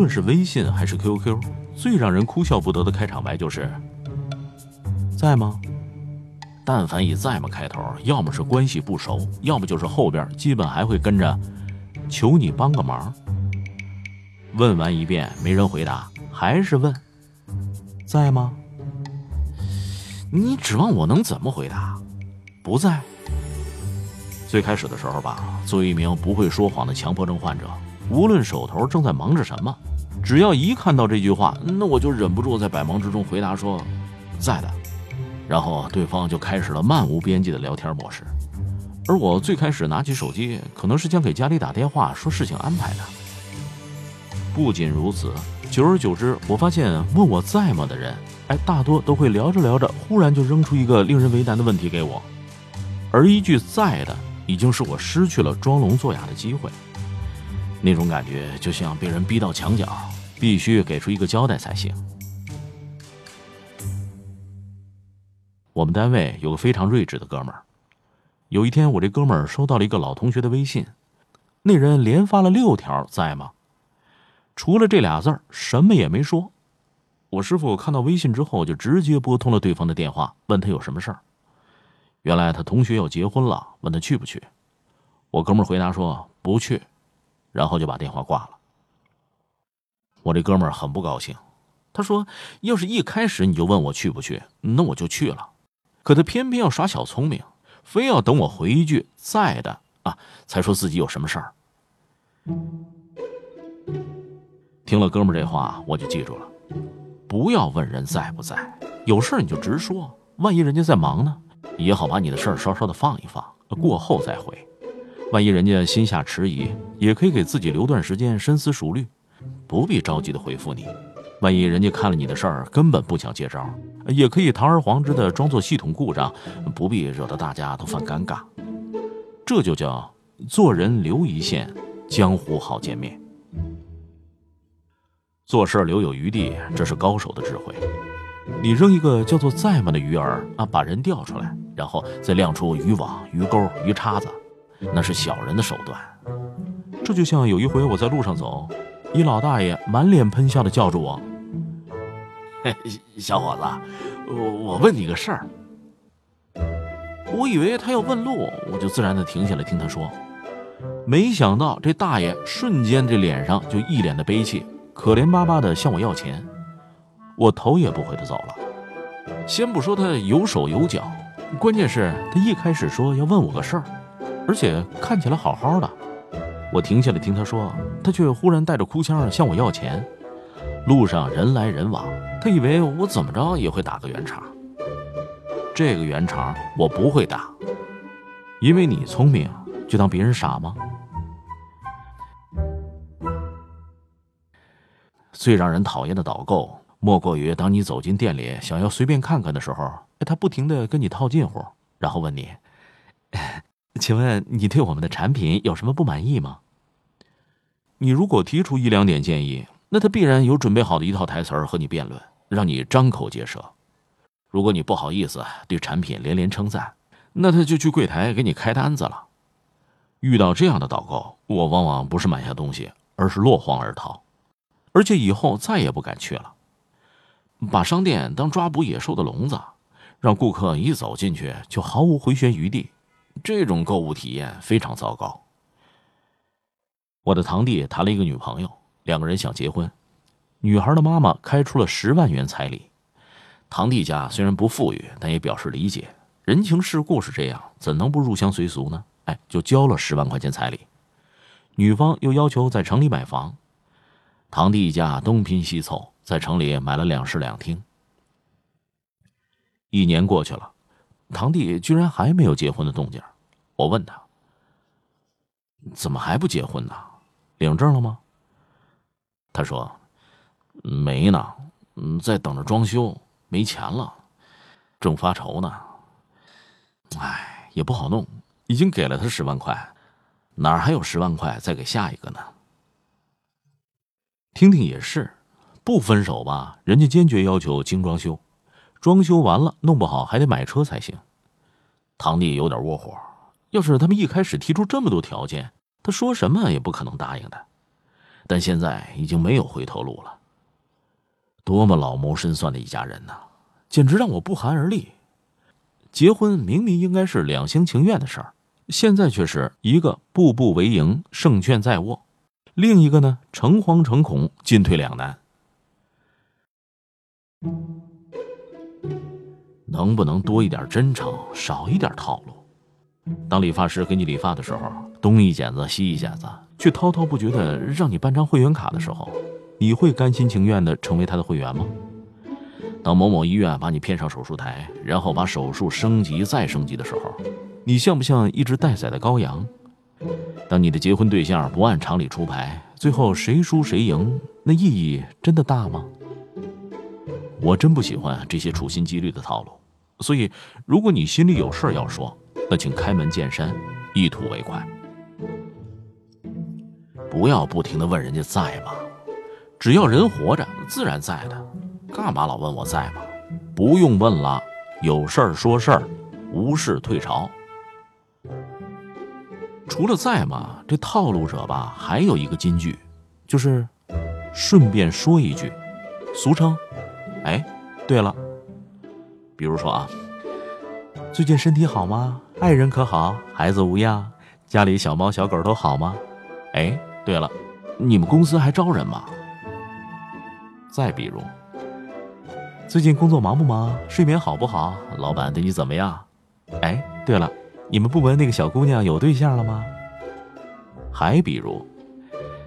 论是微信还是 QQ，最让人哭笑不得的开场白就是“在吗？”但凡以“在吗”开头，要么是关系不熟，要么就是后边基本还会跟着“求你帮个忙”。问完一遍没人回答，还是问“在吗？”你指望我能怎么回答？不在。最开始的时候吧，作为一名不会说谎的强迫症患者。无论手头正在忙着什么，只要一看到这句话，那我就忍不住在百忙之中回答说：“在的。”然后对方就开始了漫无边际的聊天模式。而我最开始拿起手机，可能是想给家里打电话说事情安排的。不仅如此，久而久之，我发现问我在吗的人，哎，大多都会聊着聊着，忽然就扔出一个令人为难的问题给我，而一句在的，已经是我失去了装聋作哑的机会。那种感觉就像被人逼到墙角，必须给出一个交代才行。我们单位有个非常睿智的哥们儿，有一天我这哥们儿收到了一个老同学的微信，那人连发了六条，在吗？除了这俩字儿，什么也没说。我师傅看到微信之后，就直接拨通了对方的电话，问他有什么事儿。原来他同学要结婚了，问他去不去。我哥们儿回答说不去。然后就把电话挂了。我这哥们儿很不高兴，他说：“要是一开始你就问我去不去，那我就去了。可他偏偏要耍小聪明，非要等我回一句‘在的’啊，才说自己有什么事儿。”听了哥们儿这话，我就记住了：不要问人在不在，有事你就直说。万一人家在忙呢，也好把你的事儿稍稍的放一放，过后再回。万一人家心下迟疑，也可以给自己留段时间深思熟虑，不必着急的回复你。万一人家看了你的事儿根本不想接招，也可以堂而皇之的装作系统故障，不必惹得大家都犯尴尬。这就叫做人留一线，江湖好见面。做事留有余地，这是高手的智慧。你扔一个叫做在吗的鱼饵啊，把人钓出来，然后再亮出渔网、鱼钩、鱼叉子。那是小人的手段，这就像有一回我在路上走，一老大爷满脸喷笑的叫住我：“嘿，小伙子，我我问你个事儿。”我以为他要问路，我就自然的停下来听他说。没想到这大爷瞬间这脸上就一脸的悲戚，可怜巴巴的向我要钱。我头也不回的走了。先不说他有手有脚，关键是他一开始说要问我个事儿。而且看起来好好的，我停下来听他说，他却忽然带着哭腔向我要钱。路上人来人往，他以为我怎么着也会打个圆场。这个圆场我不会打，因为你聪明，就当别人傻吗？最让人讨厌的导购，莫过于当你走进店里想要随便看看的时候，他不停的跟你套近乎，然后问你。请问你对我们的产品有什么不满意吗？你如果提出一两点建议，那他必然有准备好的一套台词儿和你辩论，让你张口结舌。如果你不好意思对产品连连称赞，那他就去柜台给你开单子了。遇到这样的导购，我往往不是买下东西，而是落荒而逃，而且以后再也不敢去了。把商店当抓捕野兽的笼子，让顾客一走进去就毫无回旋余地。这种购物体验非常糟糕。我的堂弟谈了一个女朋友，两个人想结婚，女孩的妈妈开出了十万元彩礼。堂弟家虽然不富裕，但也表示理解。人情世故是这样，怎能不入乡随俗呢？哎，就交了十万块钱彩礼。女方又要求在城里买房，堂弟一家东拼西凑，在城里买了两室两厅。一年过去了，堂弟居然还没有结婚的动静。我问他：“怎么还不结婚呢？领证了吗？”他说：“没呢，嗯，在等着装修，没钱了，正发愁呢。哎，也不好弄，已经给了他十万块，哪还有十万块再给下一个呢？”听听也是，不分手吧，人家坚决要求精装修。装修完了，弄不好还得买车才行。堂弟有点窝火，要是他们一开始提出这么多条件，他说什么也不可能答应的。但现在已经没有回头路了。多么老谋深算的一家人呐，简直让我不寒而栗。结婚明明应该是两厢情愿的事儿，现在却是一个步步为营，胜券在握；另一个呢，诚惶诚恐，进退两难。能不能多一点真诚，少一点套路？当理发师给你理发的时候，东一剪子西一剪子，却滔滔不绝的让你办张会员卡的时候，你会甘心情愿的成为他的会员吗？当某某医院把你骗上手术台，然后把手术升级再升级的时候，你像不像一只待宰的羔羊？当你的结婚对象不按常理出牌，最后谁输谁赢，那意义真的大吗？我真不喜欢这些处心积虑的套路。所以，如果你心里有事要说，那请开门见山，一吐为快。不要不停的问人家在吗？只要人活着，自然在的。干嘛老问我在吗？不用问了，有事儿说事儿，无事退朝。除了在吗？这套路者吧，还有一个金句，就是顺便说一句，俗称，哎，对了。比如说啊，最近身体好吗？爱人可好？孩子无恙？家里小猫小狗都好吗？哎，对了，你们公司还招人吗？再比如，最近工作忙不忙？睡眠好不好？老板对你怎么样？哎，对了，你们部门那个小姑娘有对象了吗？还比如，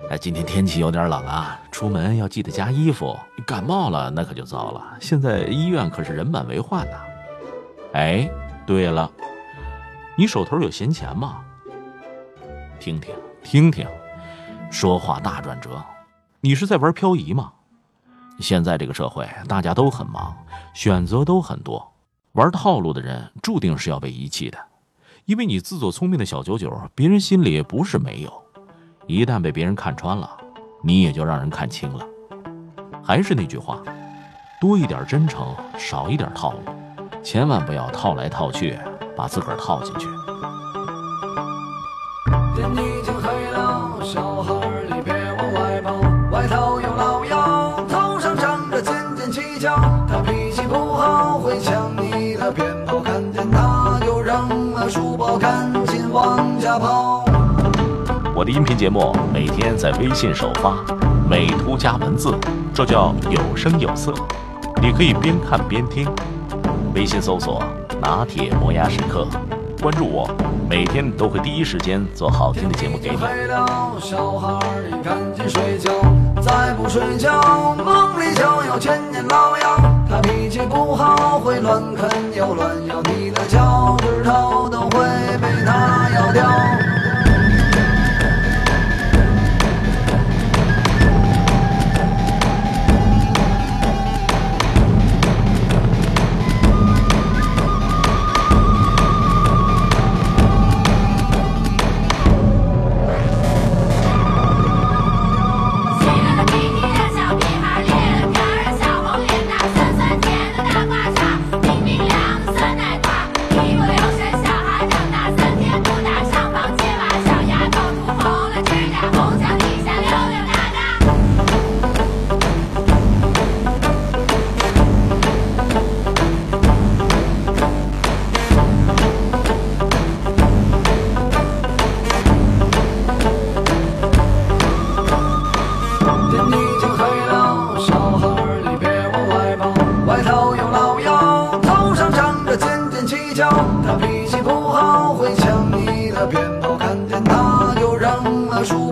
哎，今天天气有点冷啊。出门要记得加衣服，感冒了那可就糟了。现在医院可是人满为患呐。哎，对了，你手头有闲钱吗？听听听听，说话大转折，你是在玩漂移吗？现在这个社会大家都很忙，选择都很多，玩套路的人注定是要被遗弃的，因为你自作聪明的小九九，别人心里不是没有，一旦被别人看穿了。你也就让人看清了。还是那句话，多一点真诚，少一点套路，千万不要套来套去，把自个儿套进去。音频节目每天在微信首发，美图加文字，这叫有声有色。你可以边看边听。微信搜索“拿铁磨牙时刻”，关注我，每天都会第一时间做好听的节目给你。小孩你赶紧睡觉，再不睡觉，梦里就有千年老妖。他脾气不好，会乱啃又乱咬，你的脚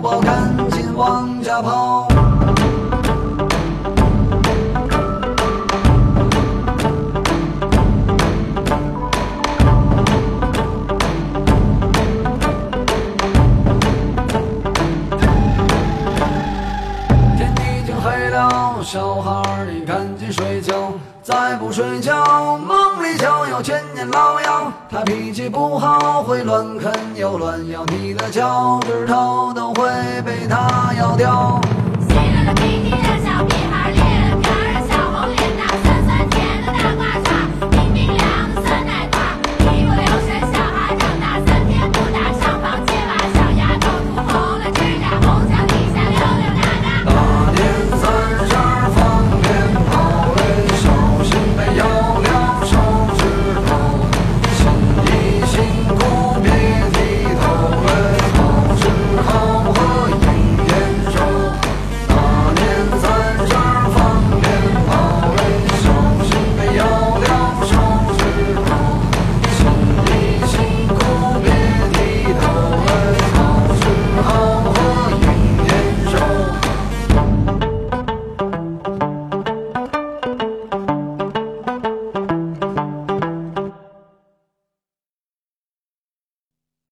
我赶紧往家跑。睡觉，梦里就有千年老妖。他脾气不好，会乱啃又乱咬，你的脚趾头都会被他咬掉。